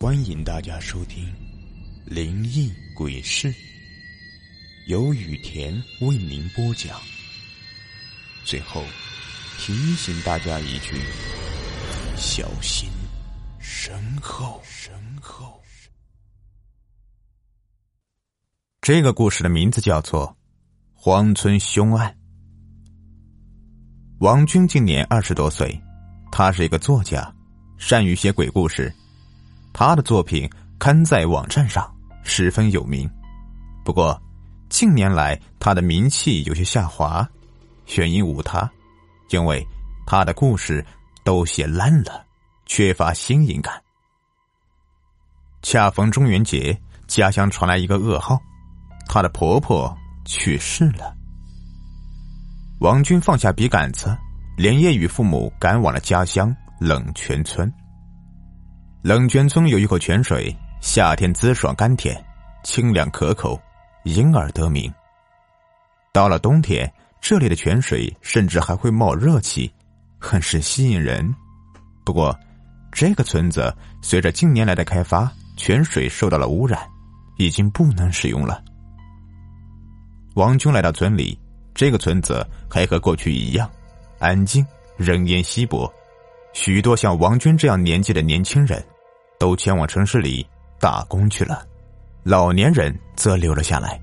欢迎大家收听《灵异鬼事》，由雨田为您播讲。最后提醒大家一句：小心身后，身后。这个故事的名字叫做《荒村凶案》。王军今年二十多岁，他是一个作家，善于写鬼故事。他的作品刊在网站上，十分有名。不过，近年来他的名气有些下滑，原因无他，因为他的故事都写烂了，缺乏新颖感。恰逢中元节，家乡传来一个噩耗，她的婆婆去世了。王军放下笔杆子，连夜与父母赶往了家乡冷泉村。冷泉村有一口泉水，夏天滋爽甘甜，清凉可口，因而得名。到了冬天，这里的泉水甚至还会冒热气，很是吸引人。不过，这个村子随着近年来的开发，泉水受到了污染，已经不能使用了。王军来到村里，这个村子还和过去一样，安静，人烟稀薄。许多像王军这样年纪的年轻人，都前往城市里打工去了，老年人则留了下来。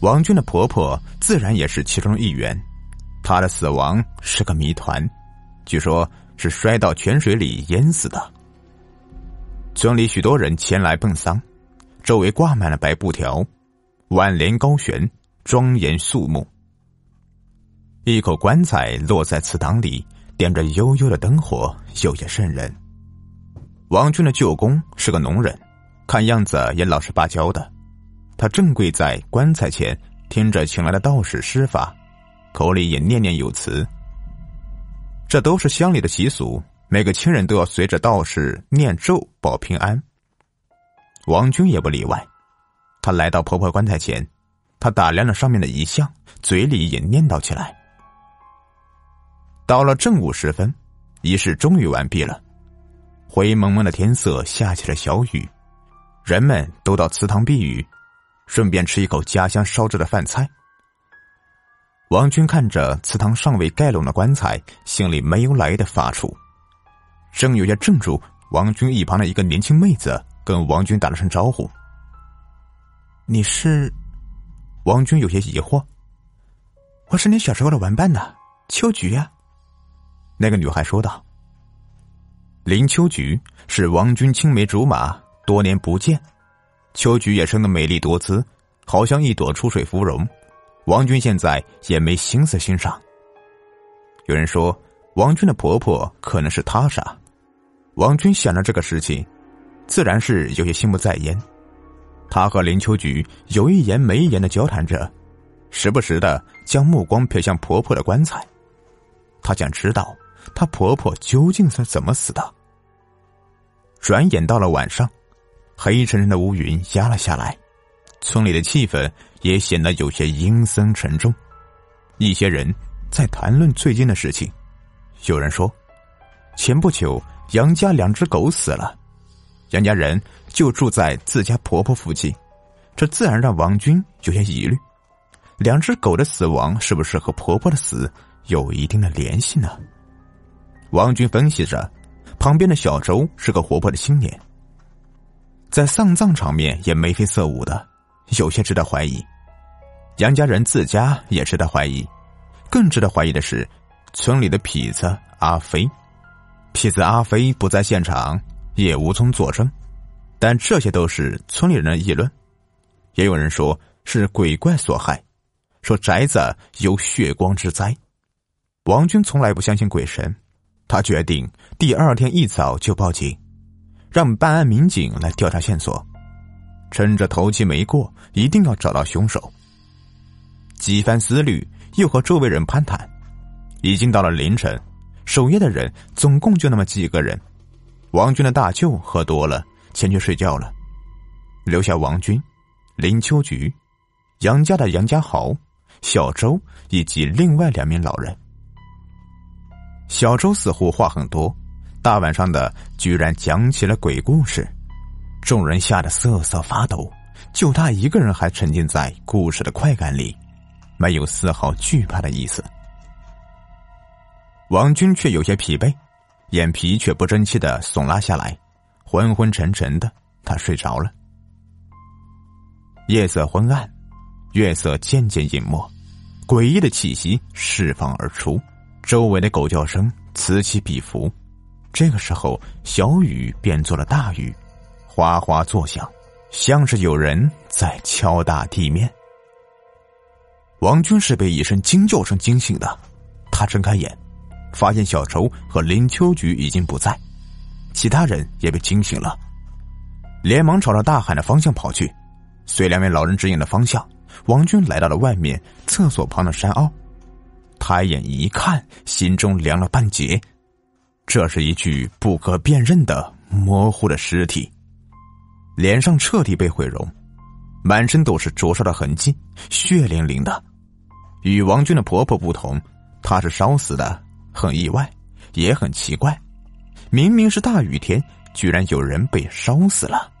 王军的婆婆自然也是其中一员，她的死亡是个谜团，据说是摔到泉水里淹死的。村里许多人前来奔丧，周围挂满了白布条，挽联高悬，庄严肃穆。一口棺材落在祠堂里。点着幽幽的灯火，有些瘆人。王军的舅公是个农人，看样子也老实巴交的。他正跪在棺材前，听着请来的道士施法，口里也念念有词。这都是乡里的习俗，每个亲人都要随着道士念咒保平安。王军也不例外。他来到婆婆棺材前，他打量了上面的遗像，嘴里也念叨起来。到了正午时分，仪式终于完毕了。灰蒙蒙的天色下起了小雨，人们都到祠堂避雨，顺便吃一口家乡烧制的饭菜。王军看着祠堂尚未盖拢的棺材，心里没由来的发怵。正有些怔住，王军一旁的一个年轻妹子跟王军打了声招呼：“你是？”王军有些疑惑：“我是你小时候的玩伴呢，秋菊呀。”那个女孩说道：“林秋菊是王军青梅竹马，多年不见，秋菊也生得美丽多姿，好像一朵出水芙蓉。王军现在也没心思欣赏。有人说，王军的婆婆可能是他杀。王军想着这个事情，自然是有些心不在焉。他和林秋菊有一言没一言的交谈着，时不时的将目光瞥向婆婆的棺材，他想知道。”她婆婆究竟是怎么死的？转眼到了晚上，黑沉沉的乌云压了下来，村里的气氛也显得有些阴森沉重。一些人在谈论最近的事情，有人说，前不久杨家两只狗死了，杨家人就住在自家婆婆附近，这自然让王军有些疑虑：两只狗的死亡是不是和婆婆的死有一定的联系呢？王军分析着，旁边的小周是个活泼的青年，在丧葬场面也眉飞色舞的，有些值得怀疑。杨家人自家也值得怀疑，更值得怀疑的是，村里的痞子阿飞。痞子阿飞不在现场，也无从作证，但这些都是村里人的议论。也有人说是鬼怪所害，说宅子有血光之灾。王军从来不相信鬼神。他决定第二天一早就报警，让办案民警来调查线索，趁着头七没过，一定要找到凶手。几番思虑，又和周围人攀谈，已经到了凌晨，守夜的人总共就那么几个人。王军的大舅喝多了，前去睡觉了，留下王军、林秋菊、杨家的杨家豪、小周以及另外两名老人。小周似乎话很多，大晚上的居然讲起了鬼故事，众人吓得瑟瑟发抖，就他一个人还沉浸在故事的快感里，没有丝毫惧怕的意思。王军却有些疲惫，眼皮却不争气的耸拉下来，昏昏沉沉的，他睡着了。夜色昏暗，月色渐渐隐没，诡异的气息释放而出，周围的狗叫声此起彼伏。这个时候，小雨变作了大雨，哗哗作响，像是有人在敲打地面。王军是被一声惊叫声惊醒的，他睁开眼，发现小仇和林秋菊已经不在，其他人也被惊醒了，连忙朝着大喊的方向跑去。随两位老人指引的方向，王军来到了外面厕所旁的山坳，抬眼一看，心中凉了半截。这是一具不可辨认的模糊的尸体，脸上彻底被毁容，满身都是灼烧的痕迹，血淋淋的。与王军的婆婆不同，她是烧死的，很意外，也很奇怪。明明是大雨天，居然有人被烧死了，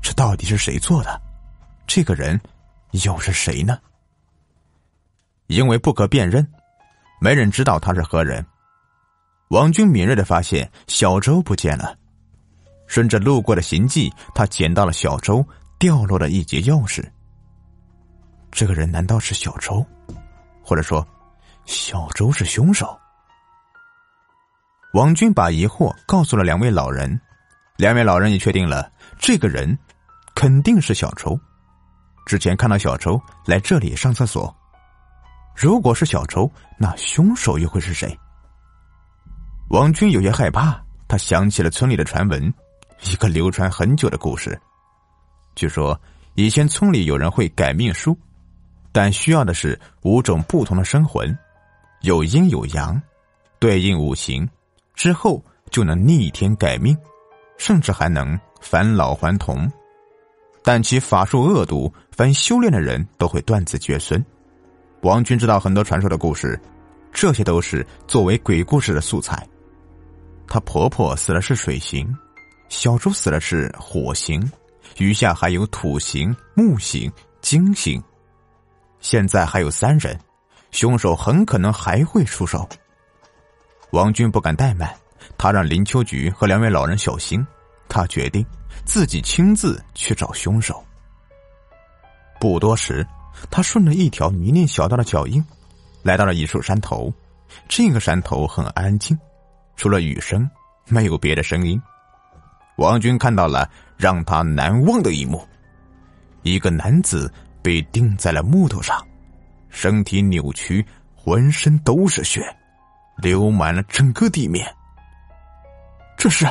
这到底是谁做的？这个人又是谁呢？因为不可辨认，没人知道他是何人。王军敏锐的发现小周不见了，顺着路过的行迹，他捡到了小周掉落的一节钥匙。这个人难道是小周，或者说，小周是凶手？王军把疑惑告诉了两位老人，两位老人也确定了这个人肯定是小周。之前看到小周来这里上厕所，如果是小周，那凶手又会是谁？王军有些害怕，他想起了村里的传闻，一个流传很久的故事。据说以前村里有人会改命书，但需要的是五种不同的生魂，有阴有阳，对应五行，之后就能逆天改命，甚至还能返老还童。但其法术恶毒，凡修炼的人都会断子绝孙。王军知道很多传说的故事，这些都是作为鬼故事的素材。她婆婆死的是水刑，小周死的是火刑，余下还有土刑、木刑、金刑。现在还有三人，凶手很可能还会出手。王军不敢怠慢，他让林秋菊和两位老人小心。他决定。自己亲自去找凶手。不多时，他顺着一条泥泞小道的脚印，来到了一处山头。这个山头很安静，除了雨声，没有别的声音。王军看到了让他难忘的一幕：一个男子被钉在了木头上，身体扭曲，浑身都是血，流满了整个地面。这是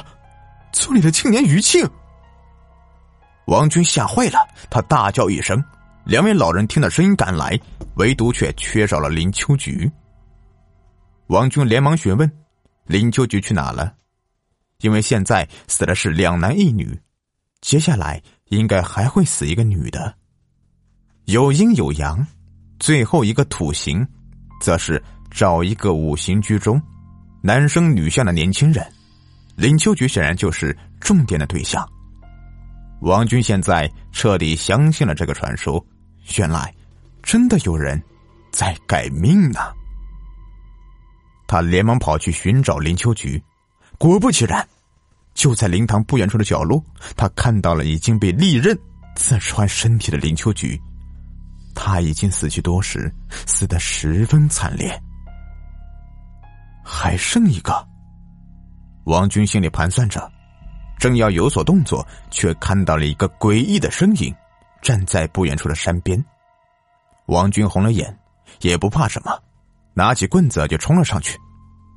村里的青年余庆。王军吓坏了，他大叫一声，两位老人听到声音赶来，唯独却缺少了林秋菊。王军连忙询问：“林秋菊去哪了？”因为现在死的是两男一女，接下来应该还会死一个女的。有阴有阳，最后一个土行，则是找一个五行居中、男生女相的年轻人。林秋菊显然就是重点的对象。王军现在彻底相信了这个传说，原来真的有人在改命呢。他连忙跑去寻找林秋菊，果不其然，就在灵堂不远处的角落，他看到了已经被利刃刺穿身体的林秋菊。他已经死去多时，死的十分惨烈。还剩一个，王军心里盘算着。正要有所动作，却看到了一个诡异的身影，站在不远处的山边。王军红了眼，也不怕什么，拿起棍子就冲了上去。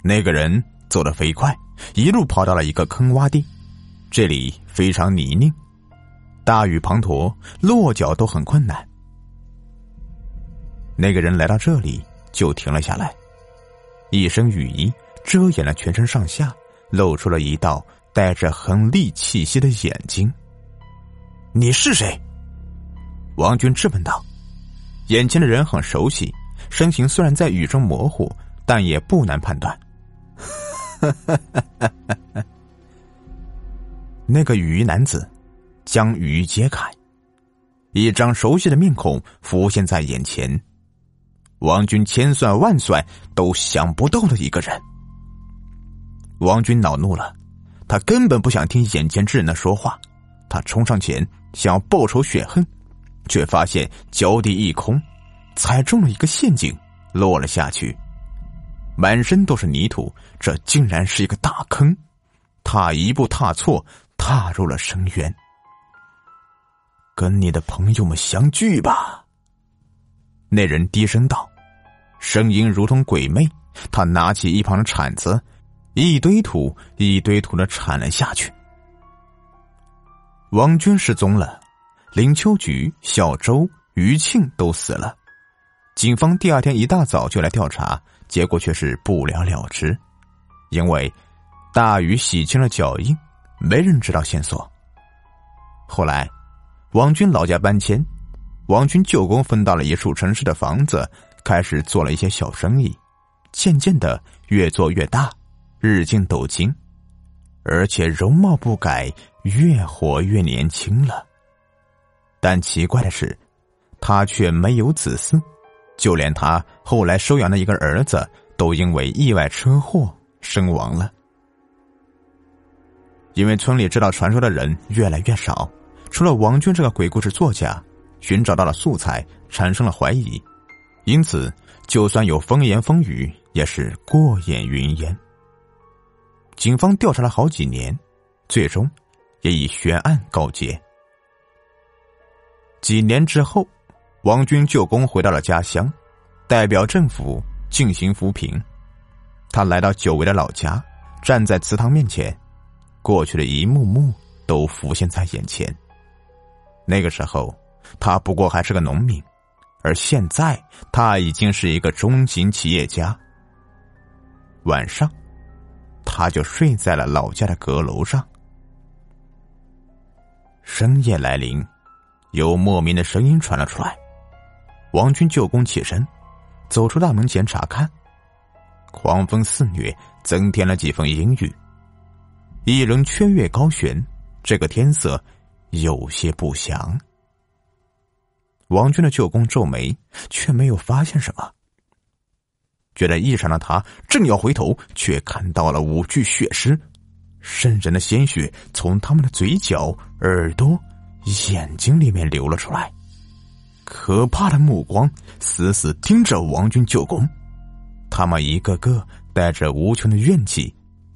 那个人走得飞快，一路跑到了一个坑洼地，这里非常泥泞，大雨滂沱，落脚都很困难。那个人来到这里就停了下来，一身雨衣遮掩了全身上下，露出了一道。带着狠厉气息的眼睛，你是谁？王军质问道。眼前的人很熟悉，身形虽然在雨中模糊，但也不难判断。那个雨衣男子将雨衣揭开，一张熟悉的面孔浮现在眼前。王军千算万算都想不到的一个人。王军恼怒了，他根本不想听眼前之人的说话，他冲上前想要报仇雪恨，却发现脚底一空，踩中了一个陷阱，落了下去，满身都是泥土，这竟然是一个大坑，他一步踏错，踏入了深渊。跟你的朋友们相聚吧，那人低声道。声音如同鬼魅，他拿起一旁的铲子，一堆土一堆土的铲了下去。王军失踪了，林秋菊、小周、于庆都死了。警方第二天一大早就来调查，结果却是不了了之，因为大雨洗清了脚印，没人知道线索。后来，王军老家搬迁，王军舅公分到了一处城市的房子。开始做了一些小生意，渐渐的越做越大，日进斗金，而且容貌不改，越活越年轻了。但奇怪的是，他却没有子嗣，就连他后来收养的一个儿子，都因为意外车祸身亡了。因为村里知道传说的人越来越少，除了王军这个鬼故事作家，寻找到了素材，产生了怀疑。因此，就算有风言风语，也是过眼云烟。警方调查了好几年，最终也以悬案告结。几年之后，王军舅公回到了家乡，代表政府进行扶贫。他来到久违的老家，站在祠堂面前，过去的一幕幕都浮现在眼前。那个时候，他不过还是个农民。而现在，他已经是一个中型企业家。晚上，他就睡在了老家的阁楼上。深夜来临，有莫名的声音传了出来。王军舅公起身，走出大门前查看。狂风肆虐，增添了几分阴郁。一轮缺月高悬，这个天色有些不祥。王军的舅公皱眉，却没有发现什么。觉得异常的他正要回头，却看到了五具血尸，渗人的鲜血从他们的嘴角、耳朵、眼睛里面流了出来，可怕的目光死死盯着王军舅公。他们一个个带着无穷的怨气，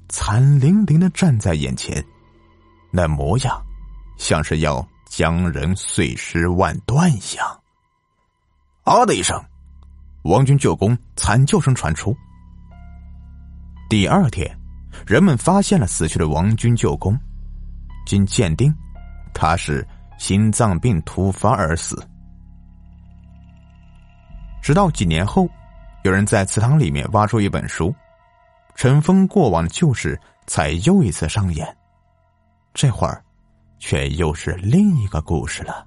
惨淋淋的站在眼前，那模样像是要。将人碎尸万段一样。啊的一声，王军舅公惨叫声传出。第二天，人们发现了死去的王军舅公，经鉴定，他是心脏病突发而死。直到几年后，有人在祠堂里面挖出一本书，尘封过往的旧事才又一次上演。这会儿。却又是另一个故事了。